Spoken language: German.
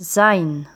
Sein.